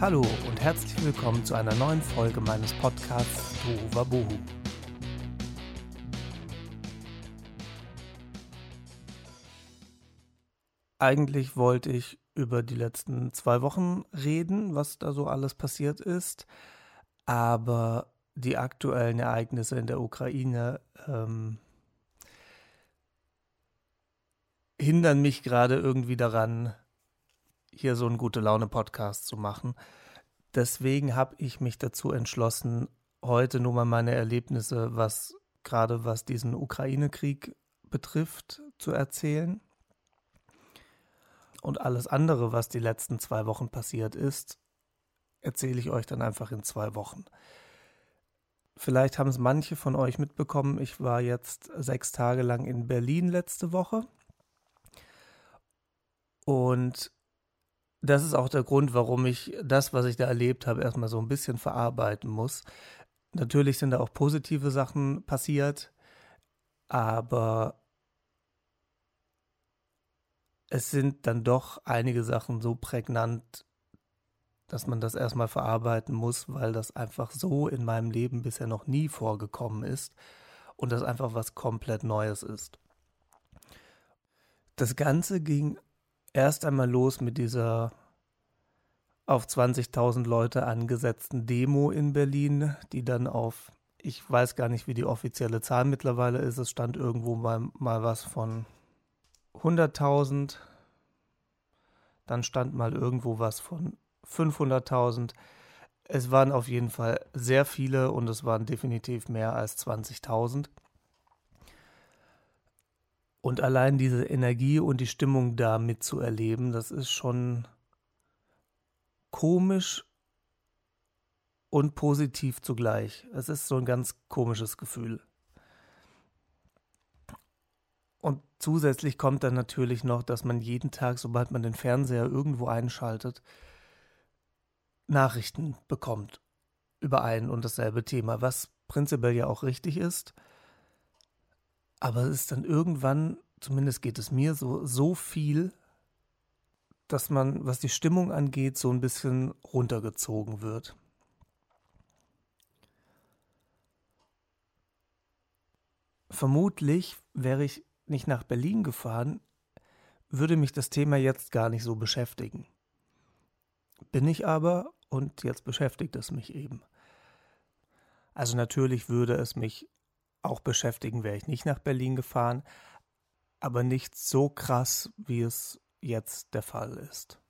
Hallo und herzlich willkommen zu einer neuen Folge meines Podcasts Tohu Wabohu. Eigentlich wollte ich über die letzten zwei Wochen reden, was da so alles passiert ist, aber die aktuellen Ereignisse in der Ukraine ähm, hindern mich gerade irgendwie daran, hier so einen gute Laune Podcast zu machen. Deswegen habe ich mich dazu entschlossen, heute nur mal meine Erlebnisse, was gerade was diesen Ukraine-Krieg betrifft, zu erzählen. Und alles andere, was die letzten zwei Wochen passiert ist, erzähle ich euch dann einfach in zwei Wochen. Vielleicht haben es manche von euch mitbekommen. Ich war jetzt sechs Tage lang in Berlin letzte Woche. Und das ist auch der Grund, warum ich das, was ich da erlebt habe, erstmal so ein bisschen verarbeiten muss. Natürlich sind da auch positive Sachen passiert, aber es sind dann doch einige Sachen so prägnant, dass man das erstmal verarbeiten muss, weil das einfach so in meinem Leben bisher noch nie vorgekommen ist und das einfach was komplett Neues ist. Das Ganze ging erst einmal los mit dieser auf 20.000 Leute angesetzten Demo in Berlin, die dann auf, ich weiß gar nicht, wie die offizielle Zahl mittlerweile ist, es stand irgendwo mal, mal was von 100.000, dann stand mal irgendwo was von 500.000. Es waren auf jeden Fall sehr viele und es waren definitiv mehr als 20.000. Und allein diese Energie und die Stimmung da mitzuerleben, das ist schon komisch und positiv zugleich. Es ist so ein ganz komisches Gefühl. Und zusätzlich kommt dann natürlich noch, dass man jeden Tag, sobald man den Fernseher irgendwo einschaltet, Nachrichten bekommt über ein und dasselbe Thema, was prinzipiell ja auch richtig ist. Aber es ist dann irgendwann, zumindest geht es mir so, so viel, dass man, was die Stimmung angeht, so ein bisschen runtergezogen wird. Vermutlich wäre ich nicht nach Berlin gefahren, würde mich das Thema jetzt gar nicht so beschäftigen. Bin ich aber und jetzt beschäftigt es mich eben. Also natürlich würde es mich auch beschäftigen, wäre ich nicht nach Berlin gefahren, aber nicht so krass, wie es jetzt der Fall ist.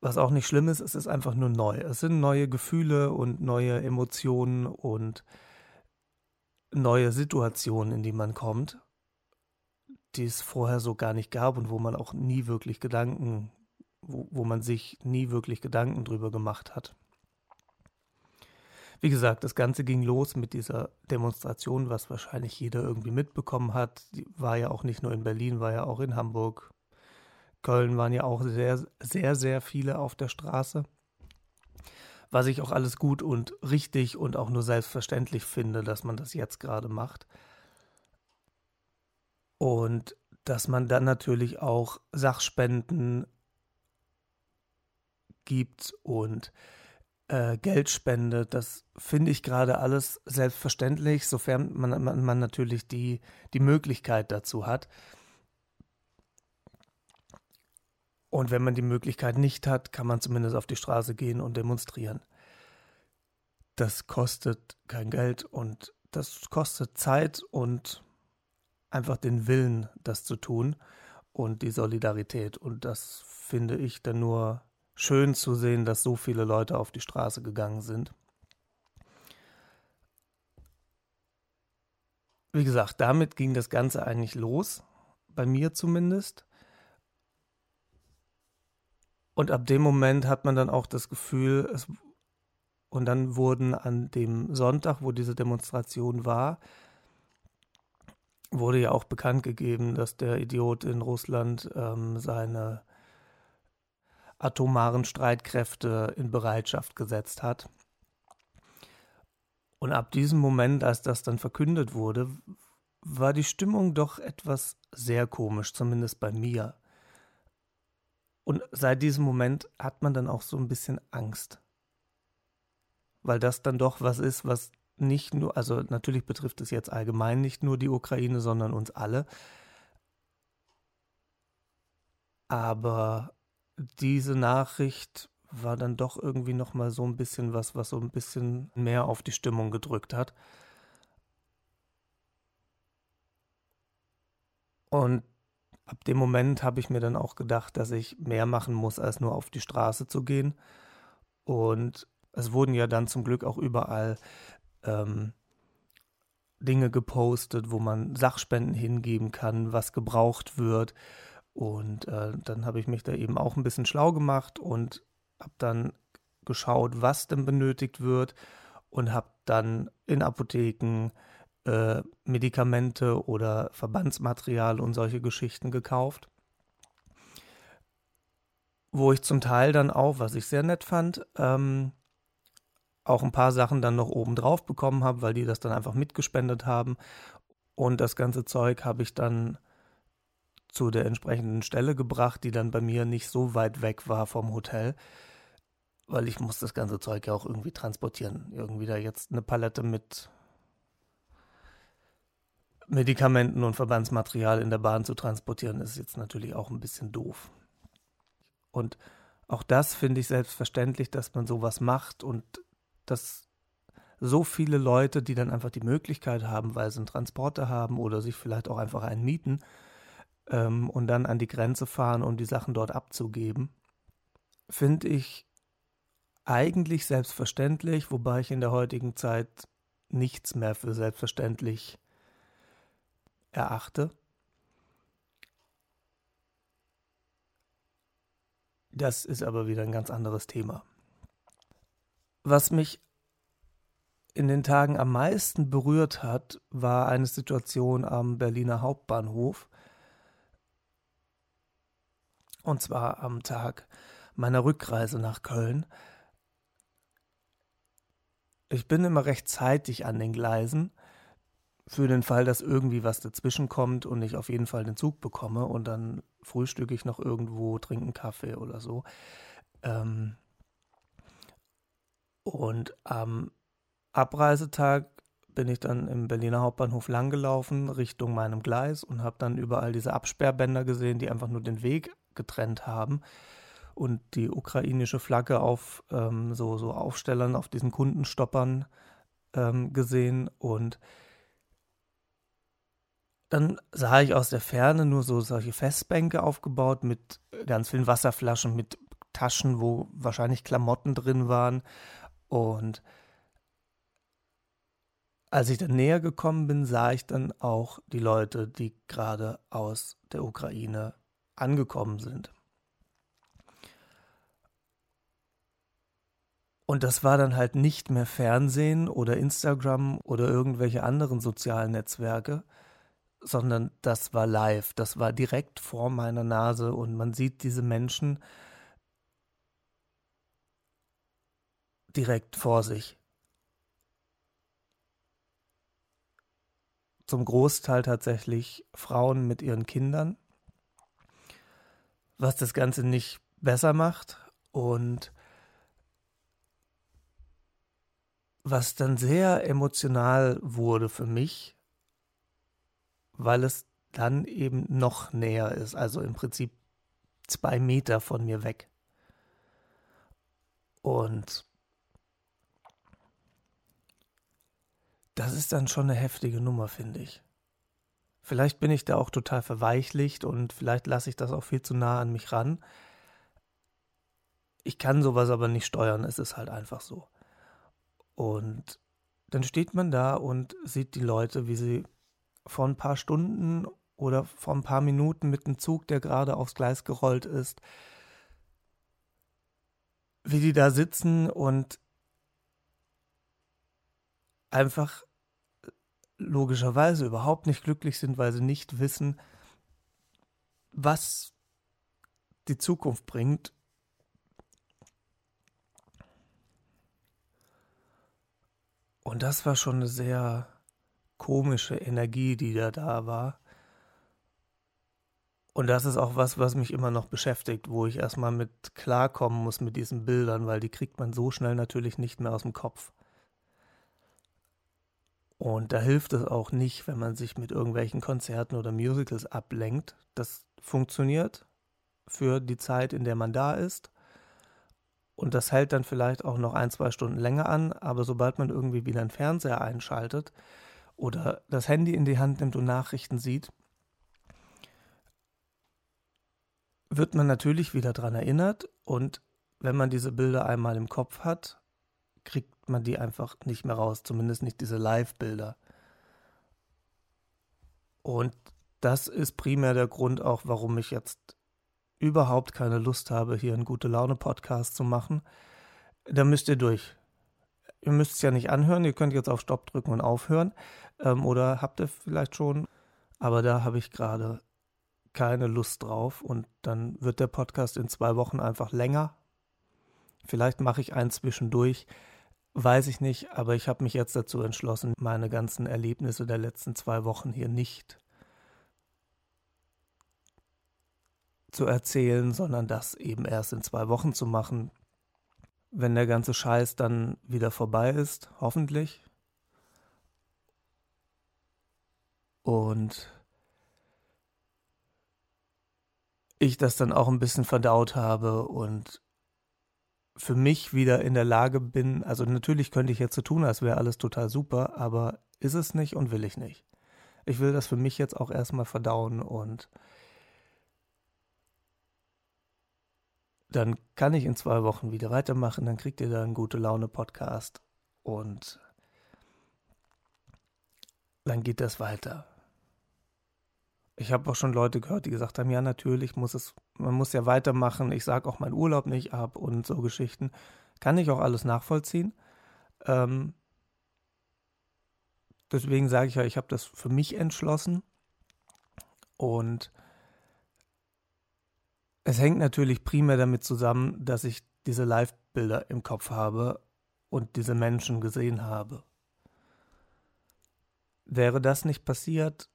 Was auch nicht schlimm ist, es ist einfach nur neu. Es sind neue Gefühle und neue Emotionen und neue Situationen, in die man kommt, die es vorher so gar nicht gab und wo man auch nie wirklich Gedanken, wo, wo man sich nie wirklich Gedanken drüber gemacht hat. Wie gesagt, das Ganze ging los mit dieser Demonstration, was wahrscheinlich jeder irgendwie mitbekommen hat. Die war ja auch nicht nur in Berlin, war ja auch in Hamburg. Köln waren ja auch sehr, sehr, sehr viele auf der Straße. Was ich auch alles gut und richtig und auch nur selbstverständlich finde, dass man das jetzt gerade macht. Und dass man dann natürlich auch Sachspenden gibt und äh, Geld spendet. Das finde ich gerade alles selbstverständlich, sofern man, man, man natürlich die, die Möglichkeit dazu hat. Und wenn man die Möglichkeit nicht hat, kann man zumindest auf die Straße gehen und demonstrieren. Das kostet kein Geld und das kostet Zeit und einfach den Willen, das zu tun und die Solidarität. Und das finde ich dann nur schön zu sehen, dass so viele Leute auf die Straße gegangen sind. Wie gesagt, damit ging das Ganze eigentlich los, bei mir zumindest. Und ab dem Moment hat man dann auch das Gefühl, es, und dann wurden an dem Sonntag, wo diese Demonstration war, wurde ja auch bekannt gegeben, dass der Idiot in Russland ähm, seine atomaren Streitkräfte in Bereitschaft gesetzt hat. Und ab diesem Moment, als das dann verkündet wurde, war die Stimmung doch etwas sehr komisch, zumindest bei mir. Und seit diesem Moment hat man dann auch so ein bisschen Angst. Weil das dann doch was ist, was nicht nur, also natürlich betrifft es jetzt allgemein nicht nur die Ukraine, sondern uns alle. Aber diese Nachricht war dann doch irgendwie noch mal so ein bisschen was, was so ein bisschen mehr auf die Stimmung gedrückt hat. Und ab dem Moment habe ich mir dann auch gedacht, dass ich mehr machen muss, als nur auf die Straße zu gehen. Und es wurden ja dann zum Glück auch überall ähm, Dinge gepostet, wo man Sachspenden hingeben kann, was gebraucht wird. Und äh, dann habe ich mich da eben auch ein bisschen schlau gemacht und habe dann geschaut, was denn benötigt wird und habe dann in Apotheken äh, Medikamente oder Verbandsmaterial und solche Geschichten gekauft. Wo ich zum Teil dann auch, was ich sehr nett fand, ähm, auch ein paar Sachen dann noch oben drauf bekommen habe, weil die das dann einfach mitgespendet haben. Und das ganze Zeug habe ich dann zu der entsprechenden Stelle gebracht, die dann bei mir nicht so weit weg war vom Hotel, weil ich muss das ganze Zeug ja auch irgendwie transportieren. Irgendwie da jetzt eine Palette mit Medikamenten und Verbandsmaterial in der Bahn zu transportieren, ist jetzt natürlich auch ein bisschen doof. Und auch das finde ich selbstverständlich, dass man sowas macht und dass so viele Leute, die dann einfach die Möglichkeit haben, weil sie einen Transporter haben oder sich vielleicht auch einfach einen mieten ähm, und dann an die Grenze fahren, um die Sachen dort abzugeben, finde ich eigentlich selbstverständlich, wobei ich in der heutigen Zeit nichts mehr für selbstverständlich erachte. Das ist aber wieder ein ganz anderes Thema. Was mich in den Tagen am meisten berührt hat, war eine Situation am Berliner Hauptbahnhof. Und zwar am Tag meiner Rückreise nach Köln. Ich bin immer recht zeitig an den Gleisen für den Fall, dass irgendwie was dazwischen kommt und ich auf jeden Fall den Zug bekomme und dann frühstücke ich noch irgendwo, trinke einen Kaffee oder so. Ähm und am Abreisetag bin ich dann im Berliner Hauptbahnhof langgelaufen Richtung meinem Gleis und habe dann überall diese Absperrbänder gesehen, die einfach nur den Weg getrennt haben und die ukrainische Flagge auf ähm, so, so Aufstellern, auf diesen Kundenstoppern ähm, gesehen und dann sah ich aus der Ferne nur so solche Festbänke aufgebaut mit ganz vielen Wasserflaschen, mit Taschen, wo wahrscheinlich Klamotten drin waren. Und als ich dann näher gekommen bin, sah ich dann auch die Leute, die gerade aus der Ukraine angekommen sind. Und das war dann halt nicht mehr Fernsehen oder Instagram oder irgendwelche anderen sozialen Netzwerke, sondern das war live, das war direkt vor meiner Nase und man sieht diese Menschen direkt vor sich. Zum Großteil tatsächlich Frauen mit ihren Kindern, was das Ganze nicht besser macht und was dann sehr emotional wurde für mich, weil es dann eben noch näher ist, also im Prinzip zwei Meter von mir weg. Und das ist dann schon eine heftige Nummer, finde ich. Vielleicht bin ich da auch total verweichlicht und vielleicht lasse ich das auch viel zu nah an mich ran. Ich kann sowas aber nicht steuern, es ist halt einfach so. Und dann steht man da und sieht die Leute, wie sie vor ein paar Stunden oder vor ein paar Minuten mit einem Zug, der gerade aufs Gleis gerollt ist, wie die da sitzen und einfach logischerweise überhaupt nicht glücklich sind, weil sie nicht wissen, was die Zukunft bringt. Und das war schon eine sehr komische Energie, die da da war. Und das ist auch was, was mich immer noch beschäftigt, wo ich erstmal mit klarkommen muss mit diesen Bildern, weil die kriegt man so schnell natürlich nicht mehr aus dem Kopf. Und da hilft es auch nicht, wenn man sich mit irgendwelchen Konzerten oder Musicals ablenkt. Das funktioniert für die Zeit, in der man da ist. Und das hält dann vielleicht auch noch ein, zwei Stunden länger an, aber sobald man irgendwie wieder einen Fernseher einschaltet oder das Handy in die Hand nimmt und Nachrichten sieht, wird man natürlich wieder daran erinnert und wenn man diese Bilder einmal im Kopf hat, kriegt man die einfach nicht mehr raus, zumindest nicht diese Live-Bilder. Und das ist primär der Grund auch, warum ich jetzt überhaupt keine Lust habe, hier einen gute Laune Podcast zu machen. Da müsst ihr durch. Ihr müsst es ja nicht anhören, ihr könnt jetzt auf Stopp drücken und aufhören. Ähm, oder habt ihr vielleicht schon. Aber da habe ich gerade keine Lust drauf und dann wird der Podcast in zwei Wochen einfach länger. Vielleicht mache ich einen zwischendurch, weiß ich nicht, aber ich habe mich jetzt dazu entschlossen, meine ganzen Erlebnisse der letzten zwei Wochen hier nicht zu erzählen, sondern das eben erst in zwei Wochen zu machen, wenn der ganze Scheiß dann wieder vorbei ist, hoffentlich. Und ich das dann auch ein bisschen verdaut habe und für mich wieder in der Lage bin, also natürlich könnte ich jetzt so tun, als wäre alles total super, aber ist es nicht und will ich nicht. Ich will das für mich jetzt auch erstmal verdauen und dann kann ich in zwei Wochen wieder weitermachen, dann kriegt ihr da einen gute Laune Podcast und dann geht das weiter. Ich habe auch schon Leute gehört, die gesagt haben, ja, natürlich muss es, man muss ja weitermachen, ich sage auch meinen Urlaub nicht ab und so Geschichten. Kann ich auch alles nachvollziehen. Ähm, deswegen sage ich ja, ich habe das für mich entschlossen. Und es hängt natürlich primär damit zusammen, dass ich diese Live-Bilder im Kopf habe und diese Menschen gesehen habe. Wäre das nicht passiert,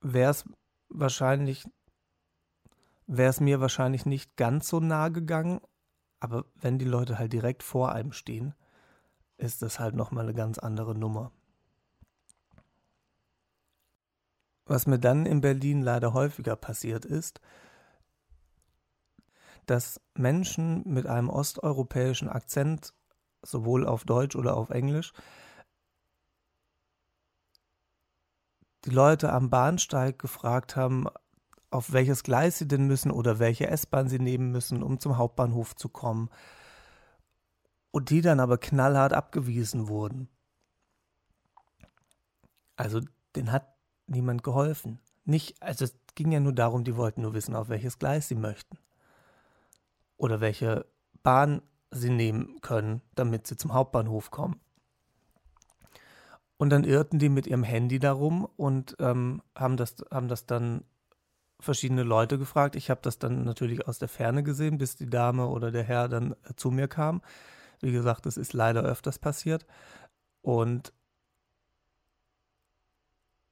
wäre es wahrscheinlich, wäre es mir wahrscheinlich nicht ganz so nah gegangen, aber wenn die Leute halt direkt vor einem stehen, ist das halt nochmal eine ganz andere Nummer. Was mir dann in Berlin leider häufiger passiert ist, dass Menschen mit einem osteuropäischen Akzent, sowohl auf Deutsch oder auf Englisch, die Leute am Bahnsteig gefragt haben, auf welches Gleis sie denn müssen oder welche S-Bahn sie nehmen müssen, um zum Hauptbahnhof zu kommen. Und die dann aber knallhart abgewiesen wurden. Also, den hat niemand geholfen. Nicht, also es ging ja nur darum, die wollten nur wissen, auf welches Gleis sie möchten. Oder welche Bahn sie nehmen können, damit sie zum Hauptbahnhof kommen. Und dann irrten die mit ihrem Handy darum und ähm, haben, das, haben das dann verschiedene Leute gefragt. Ich habe das dann natürlich aus der Ferne gesehen, bis die Dame oder der Herr dann äh, zu mir kam. Wie gesagt, das ist leider öfters passiert. Und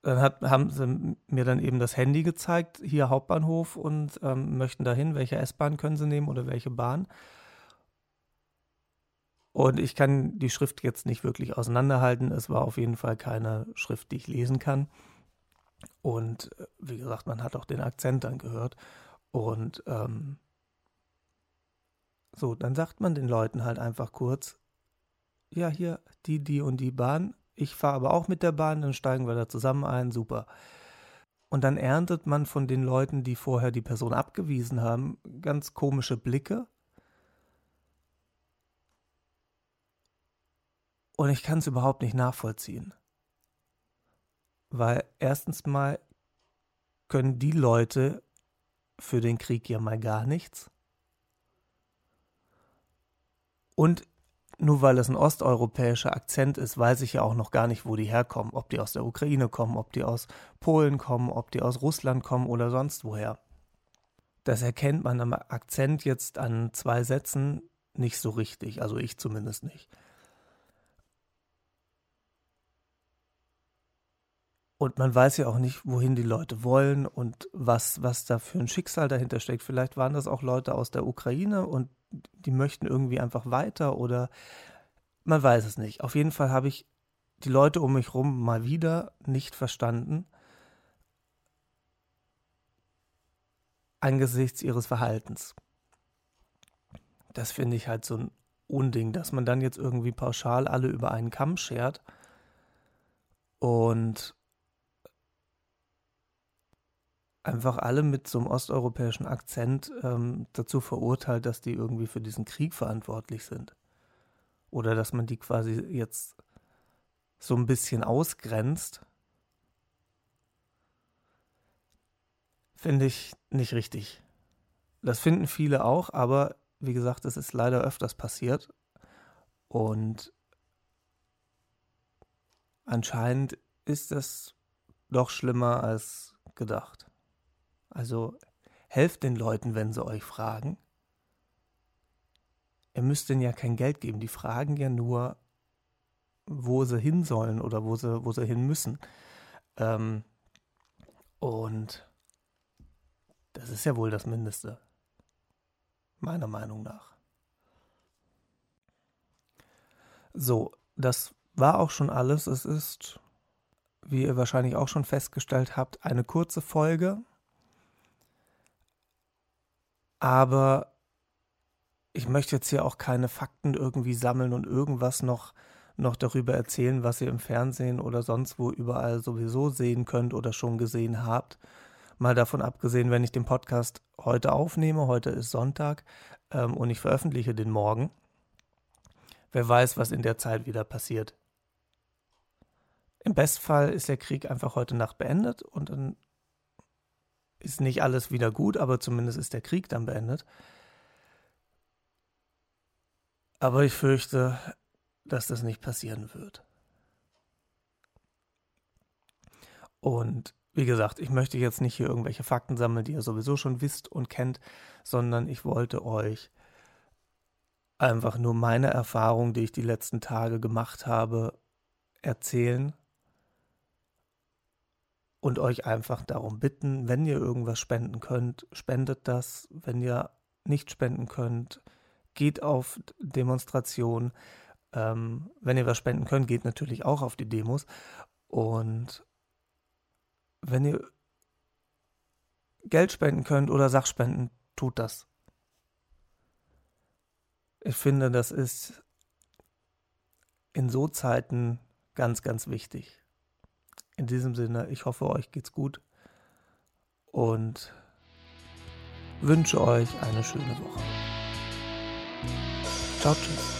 dann hat, haben sie mir dann eben das Handy gezeigt, hier Hauptbahnhof und ähm, möchten dahin, welche S-Bahn können sie nehmen oder welche Bahn. Und ich kann die Schrift jetzt nicht wirklich auseinanderhalten. Es war auf jeden Fall keine Schrift, die ich lesen kann. Und äh, wie gesagt, man hat auch den Akzent dann gehört. Und ähm, so, dann sagt man den Leuten halt einfach kurz, ja, hier, die, die und die Bahn. Ich fahre aber auch mit der Bahn, dann steigen wir da zusammen ein, super. Und dann erntet man von den Leuten, die vorher die Person abgewiesen haben, ganz komische Blicke Und ich kann es überhaupt nicht nachvollziehen. Weil erstens mal können die Leute für den Krieg ja mal gar nichts. Und nur weil es ein osteuropäischer Akzent ist, weiß ich ja auch noch gar nicht, wo die herkommen. Ob die aus der Ukraine kommen, ob die aus Polen kommen, ob die aus Russland kommen oder sonst woher. Das erkennt man am Akzent jetzt an zwei Sätzen nicht so richtig, also ich zumindest nicht. Und man weiß ja auch nicht, wohin die Leute wollen und was, was da für ein Schicksal dahinter steckt. Vielleicht waren das auch Leute aus der Ukraine und die möchten irgendwie einfach weiter oder man weiß es nicht. Auf jeden Fall habe ich die Leute um mich herum mal wieder nicht verstanden angesichts ihres Verhaltens. Das finde ich halt so ein Unding, dass man dann jetzt irgendwie pauschal alle über einen Kamm schert und einfach alle mit so einem osteuropäischen Akzent ähm, dazu verurteilt, dass die irgendwie für diesen Krieg verantwortlich sind. Oder dass man die quasi jetzt so ein bisschen ausgrenzt. Finde ich nicht richtig. Das finden viele auch, aber wie gesagt, es ist leider öfters passiert. Und anscheinend ist das doch schlimmer als gedacht. Also helft den Leuten, wenn sie euch fragen. Ihr müsst denen ja kein Geld geben. Die fragen ja nur, wo sie hin sollen oder wo sie, wo sie hin müssen. Ähm, und das ist ja wohl das Mindeste. Meiner Meinung nach. So, das war auch schon alles. Es ist, wie ihr wahrscheinlich auch schon festgestellt habt, eine kurze Folge. Aber ich möchte jetzt hier auch keine Fakten irgendwie sammeln und irgendwas noch, noch darüber erzählen, was ihr im Fernsehen oder sonst wo überall sowieso sehen könnt oder schon gesehen habt. Mal davon abgesehen, wenn ich den Podcast heute aufnehme, heute ist Sonntag ähm, und ich veröffentliche den morgen. Wer weiß, was in der Zeit wieder passiert. Im Bestfall ist der Krieg einfach heute Nacht beendet und dann ist nicht alles wieder gut, aber zumindest ist der Krieg dann beendet. Aber ich fürchte, dass das nicht passieren wird. Und wie gesagt, ich möchte jetzt nicht hier irgendwelche Fakten sammeln, die ihr sowieso schon wisst und kennt, sondern ich wollte euch einfach nur meine Erfahrung, die ich die letzten Tage gemacht habe, erzählen und euch einfach darum bitten, wenn ihr irgendwas spenden könnt, spendet das. Wenn ihr nicht spenden könnt, geht auf Demonstrationen. Ähm, wenn ihr was spenden könnt, geht natürlich auch auf die Demos. Und wenn ihr Geld spenden könnt oder Sachspenden, tut das. Ich finde, das ist in so Zeiten ganz, ganz wichtig. In diesem Sinne, ich hoffe, euch geht's gut und wünsche euch eine schöne Woche. Ciao, tschüss.